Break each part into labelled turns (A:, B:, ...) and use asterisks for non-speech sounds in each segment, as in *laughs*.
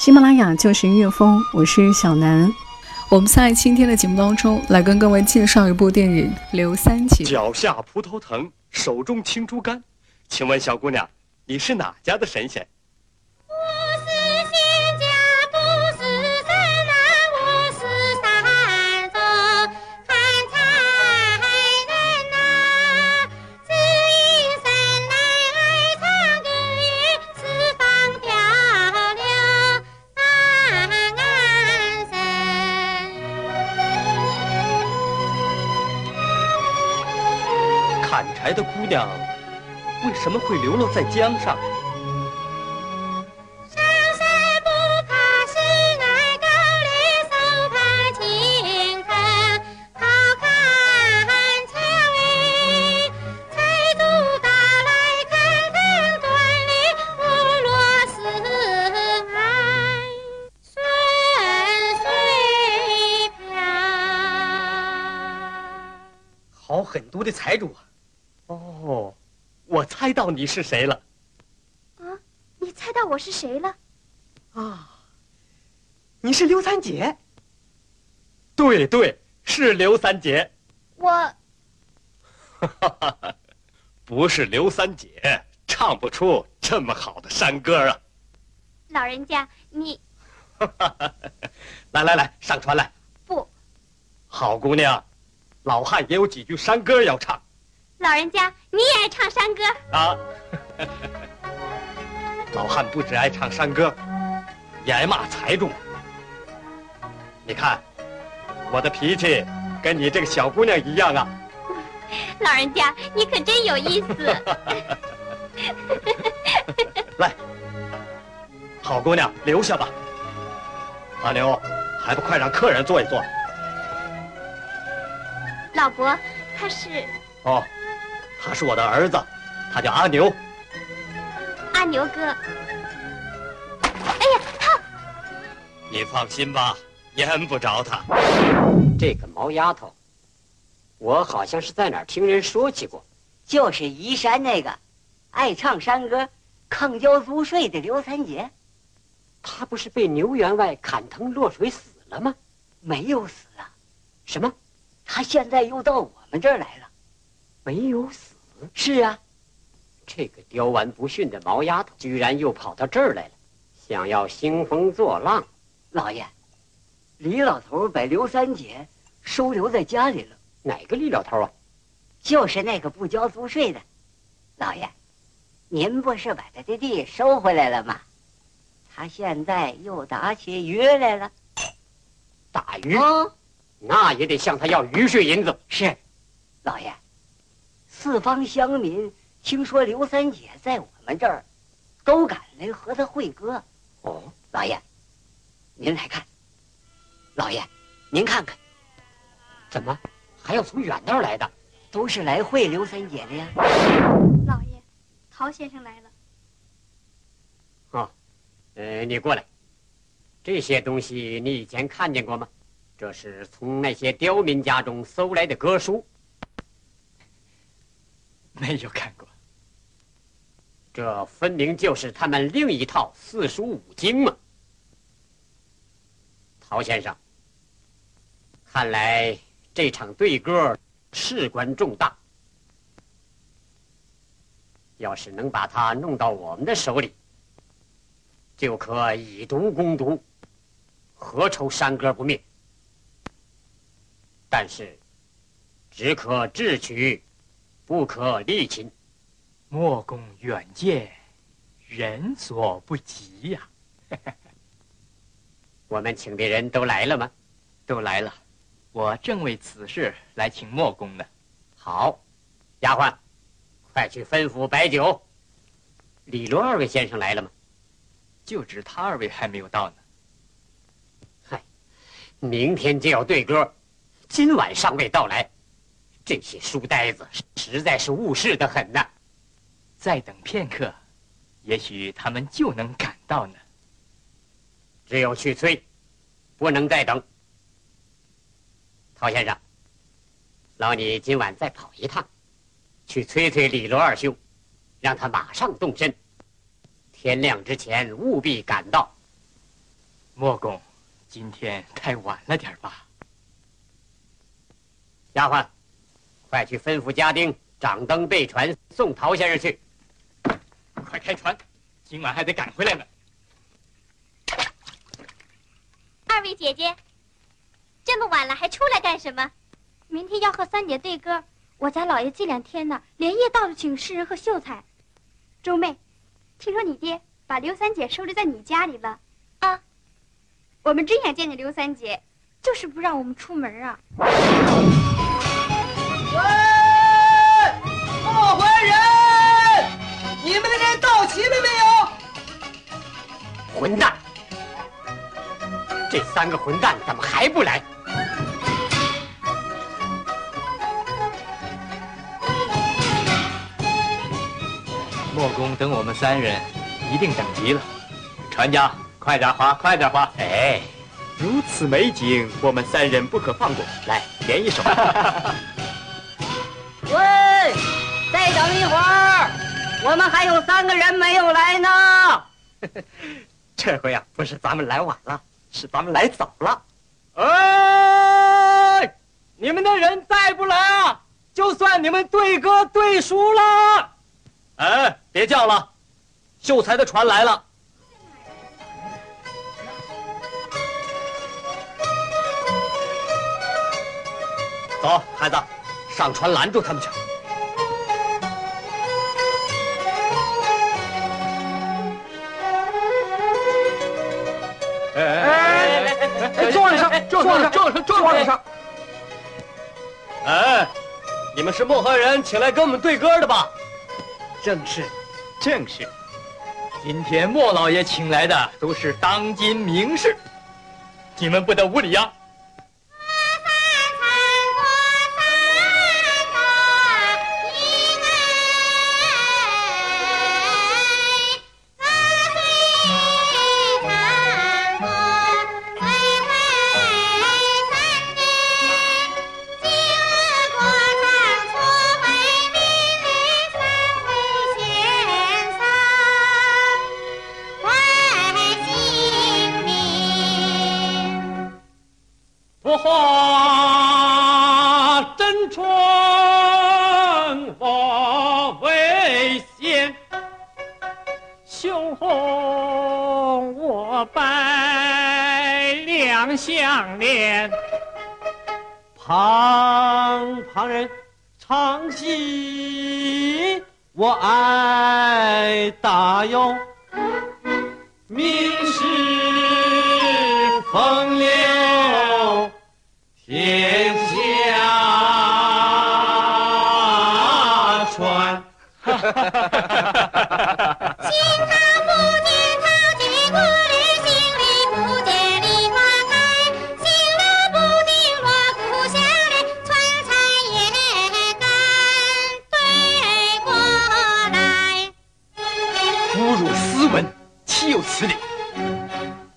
A: 喜马拉雅就是音乐风，我是小南。我们在今天的节目当中来跟各位介绍一部电影《刘三姐》。
B: 脚下葡萄藤，手中青竹竿。请问小姑娘，你是哪家的神仙？会流落在江上？好狠毒的财主啊！哦，我猜到你是谁了。
C: 啊，你猜到我是谁了？
B: 啊，你是刘三姐。对对，是刘三姐。
C: 我，
B: 哈哈，不是刘三姐，唱不出这么好的山歌啊。
C: 老人家，你，*laughs*
B: 来来来，上船来。
C: 不，
B: 好姑娘，老汉也有几句山歌要唱。
C: 老人家，你也爱唱山歌
B: 啊？*laughs* 老汉不止爱唱山歌，也爱骂财主。你看，我的脾气跟你这个小姑娘一样啊。*laughs*
C: 老人家，你可真有意思。*laughs*
B: 来，好姑娘，留下吧。阿牛，还不快让客人坐一坐？
C: 老伯，他是。
B: 哦。他是我的儿子，他叫阿牛。
C: 阿牛哥，哎呀，他！
B: 你放心吧，淹不着他。
D: 这个毛丫头，我好像是在哪儿听人说起过，就是宜山那个爱唱山歌、抗交租税的刘三姐。他不是被牛员外砍藤落水死了吗？没有死啊！什么？他现在又到我们这儿来了？没有死。是啊，这个刁顽不驯的毛丫头居然又跑到这儿来了，想要兴风作浪。老爷，李老头把刘三姐收留在家里了。哪个李老头啊？就是那个不交租税的。老爷，您不是把他的地收回来了吗？他现在又打起鱼来了。打鱼？那也得向他要鱼税银子。是，老爷。四方乡民听说刘三姐在我们这儿，都赶来和她会歌。哦，老爷，您来看。老爷，您看看，怎么还要从远道来的？都是来会刘三姐的呀。
C: 老爷，陶先生来了。
D: 哦，呃，你过来。这些东西你以前看见过吗？这是从那些刁民家中搜来的歌书。*laughs*
E: 没有看过，
D: 这分明就是他们另一套四书五经嘛。陶先生，看来这场对歌事关重大，要是能把它弄到我们的手里，就可以毒攻毒，何愁山歌不灭？但是，只可智取。不可力擒，
E: 莫公远见，人所不及呀！*laughs*
D: 我们请的人都来了吗？
E: 都来了，我正为此事来请莫公呢。
D: 好，丫鬟，快去吩咐摆酒。李罗二位先生来了吗？
E: 就只他二位还没有到呢。
D: 嗨，明天就要对歌，今晚尚未到来，这些书呆子实在是误事的很呐。
E: 再等片刻，也许他们就能赶到呢。
D: 只有去催，不能再等。陶先生，劳你今晚再跑一趟，去催催李罗二兄，让他马上动身，天亮之前务必赶到。
E: 莫公，今天太晚了点吧？
D: 丫鬟，快去吩咐家丁掌灯备船，送陶先生去。
E: 快开船，今晚还得赶回来呢。
C: 二位姐姐，这么晚了还出来干什么？
F: 明天要和三姐对歌，我家老爷这两天呢，连夜到处请诗人和秀才。周妹，听说你爹把刘三姐收留在你家里了？啊，我们真想见见刘三姐，就是不让我们出门啊。
D: 混蛋！这三个混蛋怎么还不来？
E: 莫公等我们三人，一定等急了。船家，快点划，快点划！哎，如此美景，我们三人不可放过。来，点一首。
D: 喂，再等一会儿，我们还有三个人没有来呢。*laughs*
B: 这回啊，不是咱们来晚了，是咱们来早了。
E: 哎，你们的人再不来啊，就算你们对歌对输了。
B: 哎，别叫了，秀才的船来了。走，孩子，上船拦住他们去。
E: 哎！撞上，撞上，撞上！
B: 哎，你们是漠河人，请来跟我们对歌的吧？
E: 正是，正是。今天莫老爷请来的都是当今名士，你们不得无礼呀！
B: 不
E: Oh. *laughs*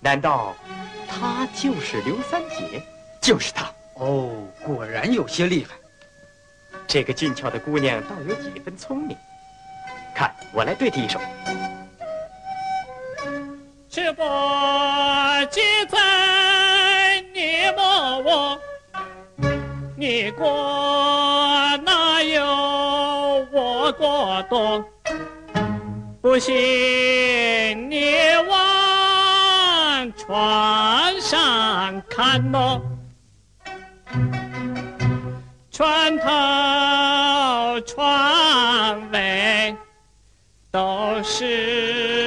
E: 难道他就是刘三姐？就是他。
G: 哦，果然有些厉害。
E: 这个俊俏的姑娘倒有几分聪明。看，我来对题一首。
B: 是不记在你莫我，你过哪有我过多？不信你往船上看么？船头船尾都是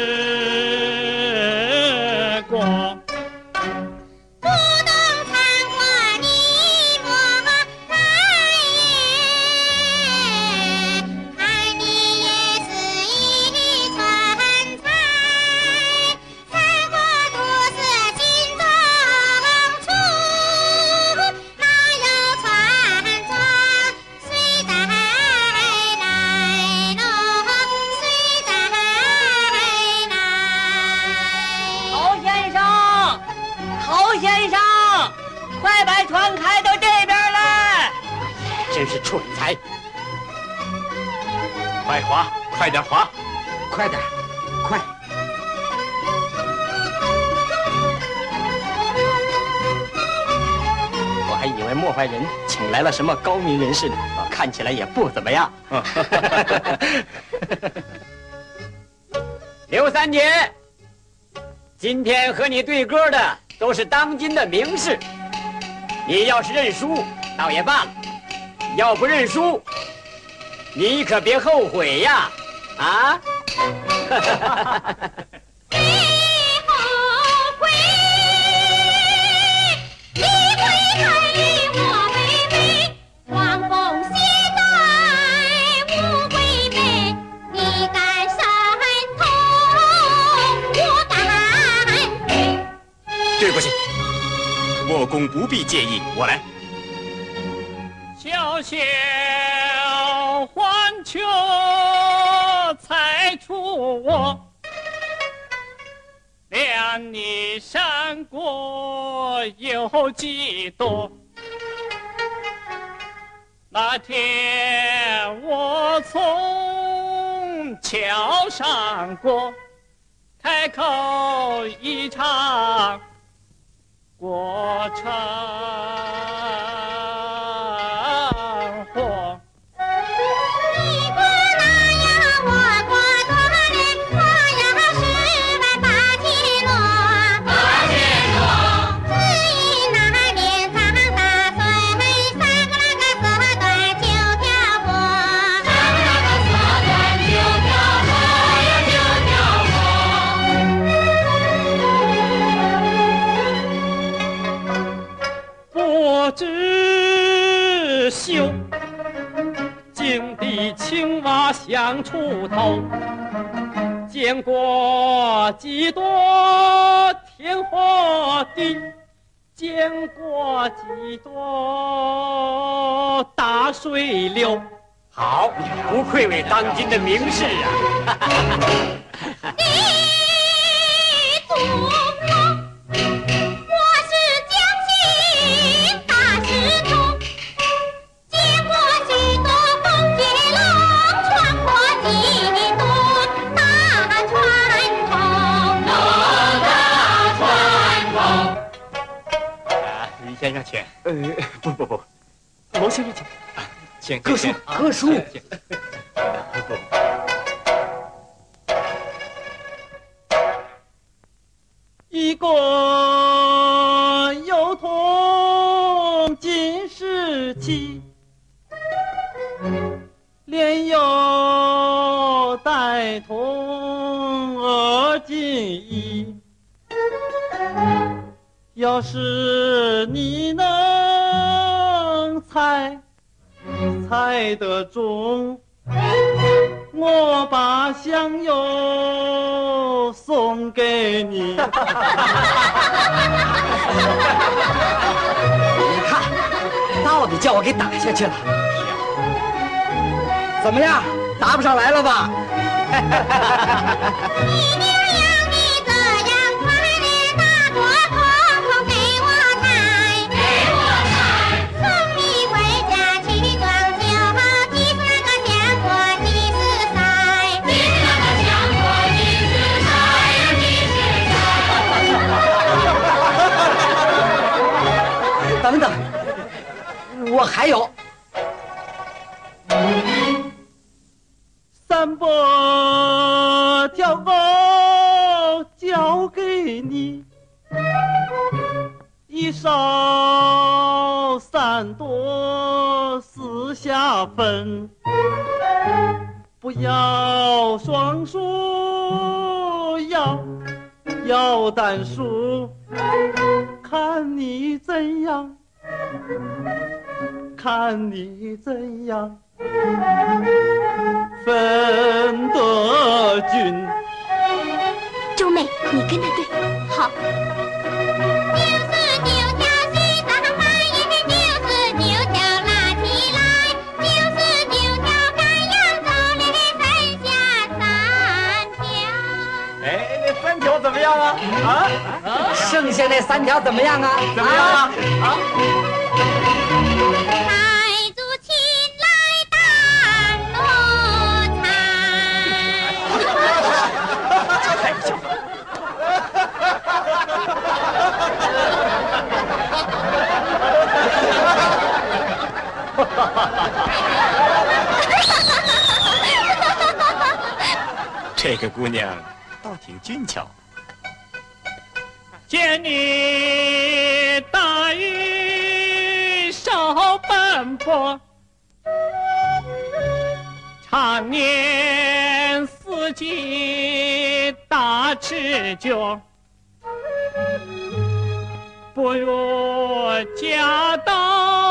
H: 划，快点划，
G: 快点，快！
H: 我还以为莫怀仁请来了什么高明人士呢，看起来也不怎么样。*laughs*
I: 刘三姐，今天和你对歌的都是当今的名士，你要是认输，倒也罢了；要不认输，你可别后悔呀！啊！
B: 别后悔，一回开我妹妹，黄蜂现在无归妹，你敢山头，我敢飞。
E: 对不起，莫公不必介意，我来。
G: 小小环球猜出我，两你山过有几多？那天我从桥上过，开口一唱过
B: 唱过
G: 几多天和地，见过几多大水流。
H: 好，不愧为当今的名士啊！*laughs*
E: 请各叔
I: 各书
G: 我把香油送给你。
I: 你看，到底叫我给打下去了。怎么样，答不上来了吧？*laughs* 还有。
G: 三百条狗交给你，一勺三多四下分，不要双数，要要单数，看你怎样，看你怎样。分得均。
F: 周妹，你跟他对，好。
B: 九十九条九十九条拉起来，九十九条赶羊走嘞，剩下三条。
H: 哎，那三条怎么样？样啊？啊？
J: 剩下那三条怎么样啊？
H: 怎么样啊？啊？*laughs* 这个姑娘倒挺俊俏。
B: 见你大衣少奔波，常年四季大吃酒，不如嫁到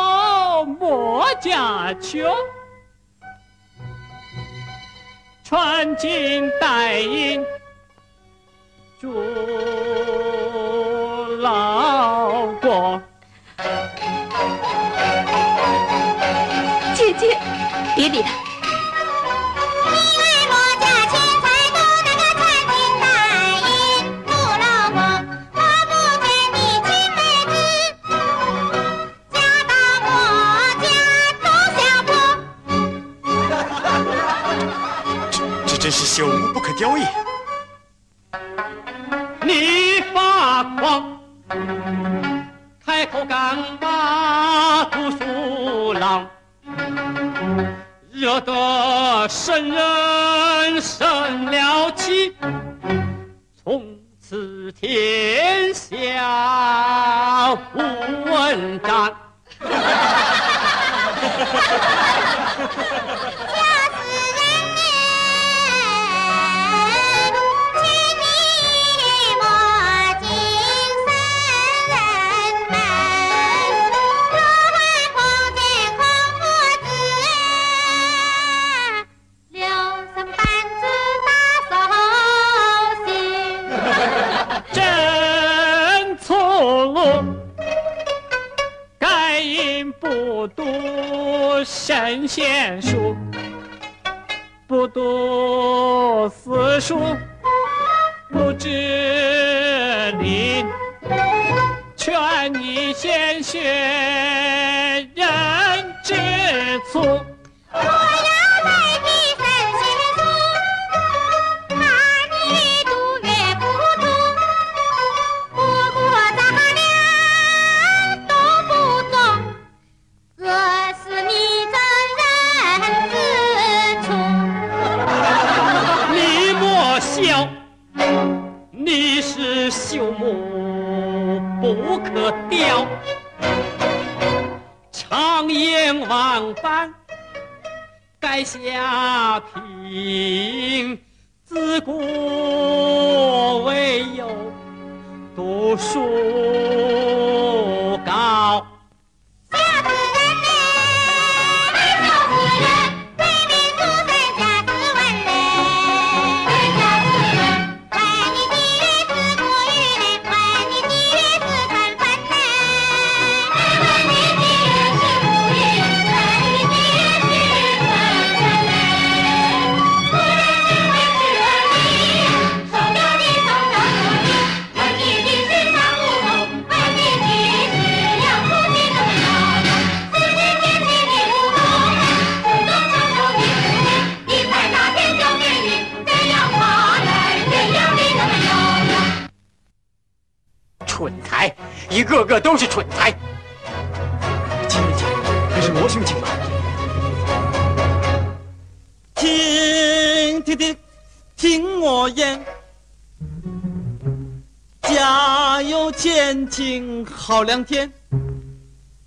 B: 我家穷。穿金戴银，祝老国。
F: 姐姐，别理他。
H: 真是朽木不可雕也。
B: 你发狂，开口干骂读书郎，惹得圣人生了气，从此天下无文章。*laughs*
G: 神
B: 仙书，不读死书，不知理，劝你先学人之初。下平。自古唯有读书
H: 蠢材，一个个都是蠢材。姐姐，这是罗兄请吧？
B: 听听听，听我言。家有千顷好良田，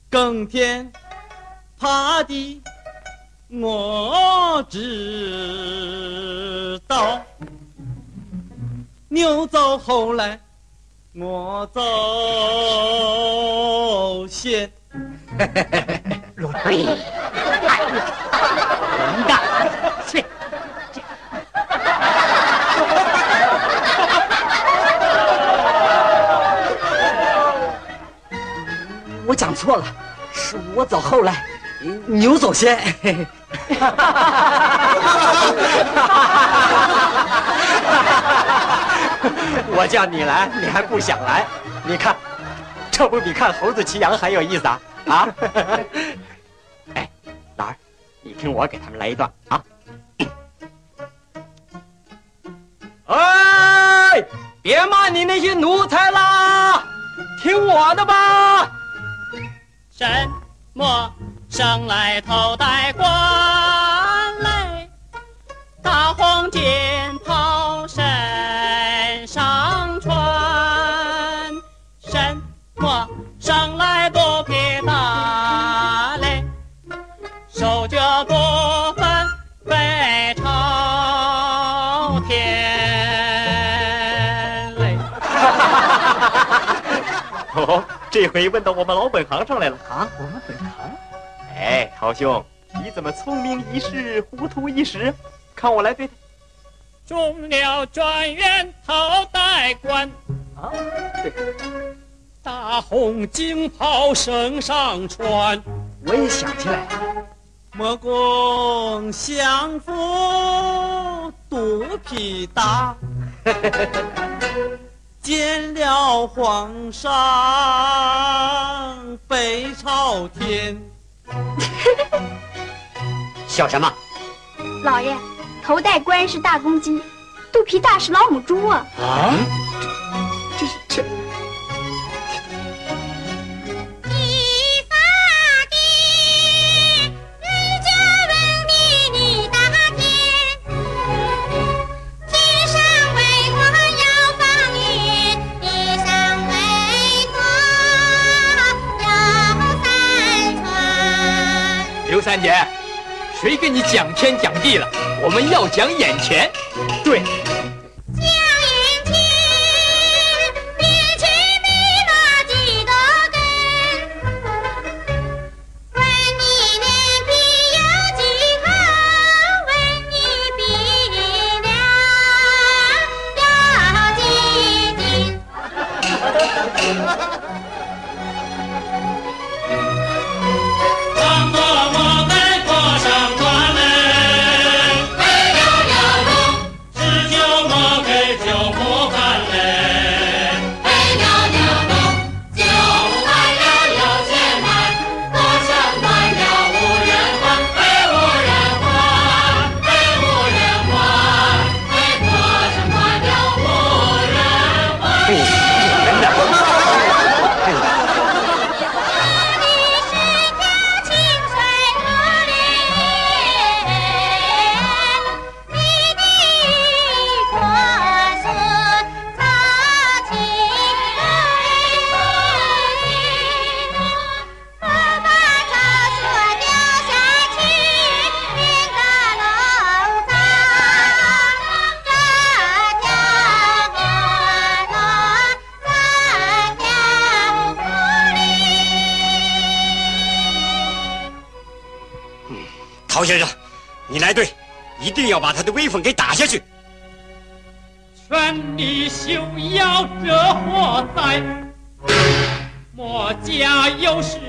B: 耕田耙地我知道。牛走后来，我走先。
H: 罗对，混蛋，去！
J: 我讲错了，是我走后来，牛走先。
H: 哈 *laughs* *laughs*
K: 我叫你来，你还不想来？你看，这不比看猴子骑羊还有意思啊？啊！*laughs* 哎，老儿，你听我给他们来一段啊！*coughs* 哎，别骂你那些奴才啦，听我的吧。
C: 什么生来头戴冠嘞？大黄剑多分飞朝天嘞。*laughs*
B: 哦，这回问到我们老本行上来了啊！我们本行？哎，陶兄，你怎么聪明一世，糊涂一时？看我来对。
C: 中了状元头戴冠，
B: 啊，对，
C: 大红金袍身上穿。
K: 我也想起来了，
C: 莫公相府肚皮大，*laughs* 见了皇上背朝天。*laughs*
K: 笑什么？
F: 老爷，头戴冠是大公鸡，肚皮大是老母猪啊。
K: 啊？
B: 姐，谁跟你讲天讲地了？我们要讲眼前。对，
K: 高先生，你来对，一定要把他的威风给打下去。
C: 劝你休要惹祸灾，莫家有势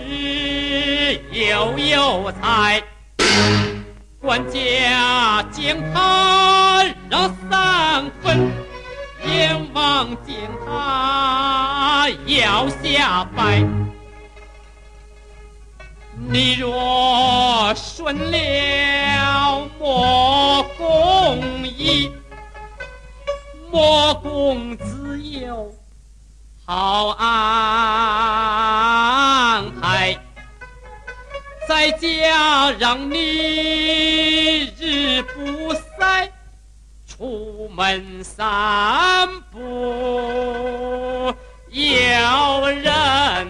C: 又有才，官家敬他让三分，阎王将他要下拜。你若顺了莫公意。莫公自有好安排，在家让你日不塞，出门散步要人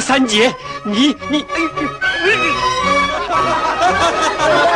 K: 三姐，你你哎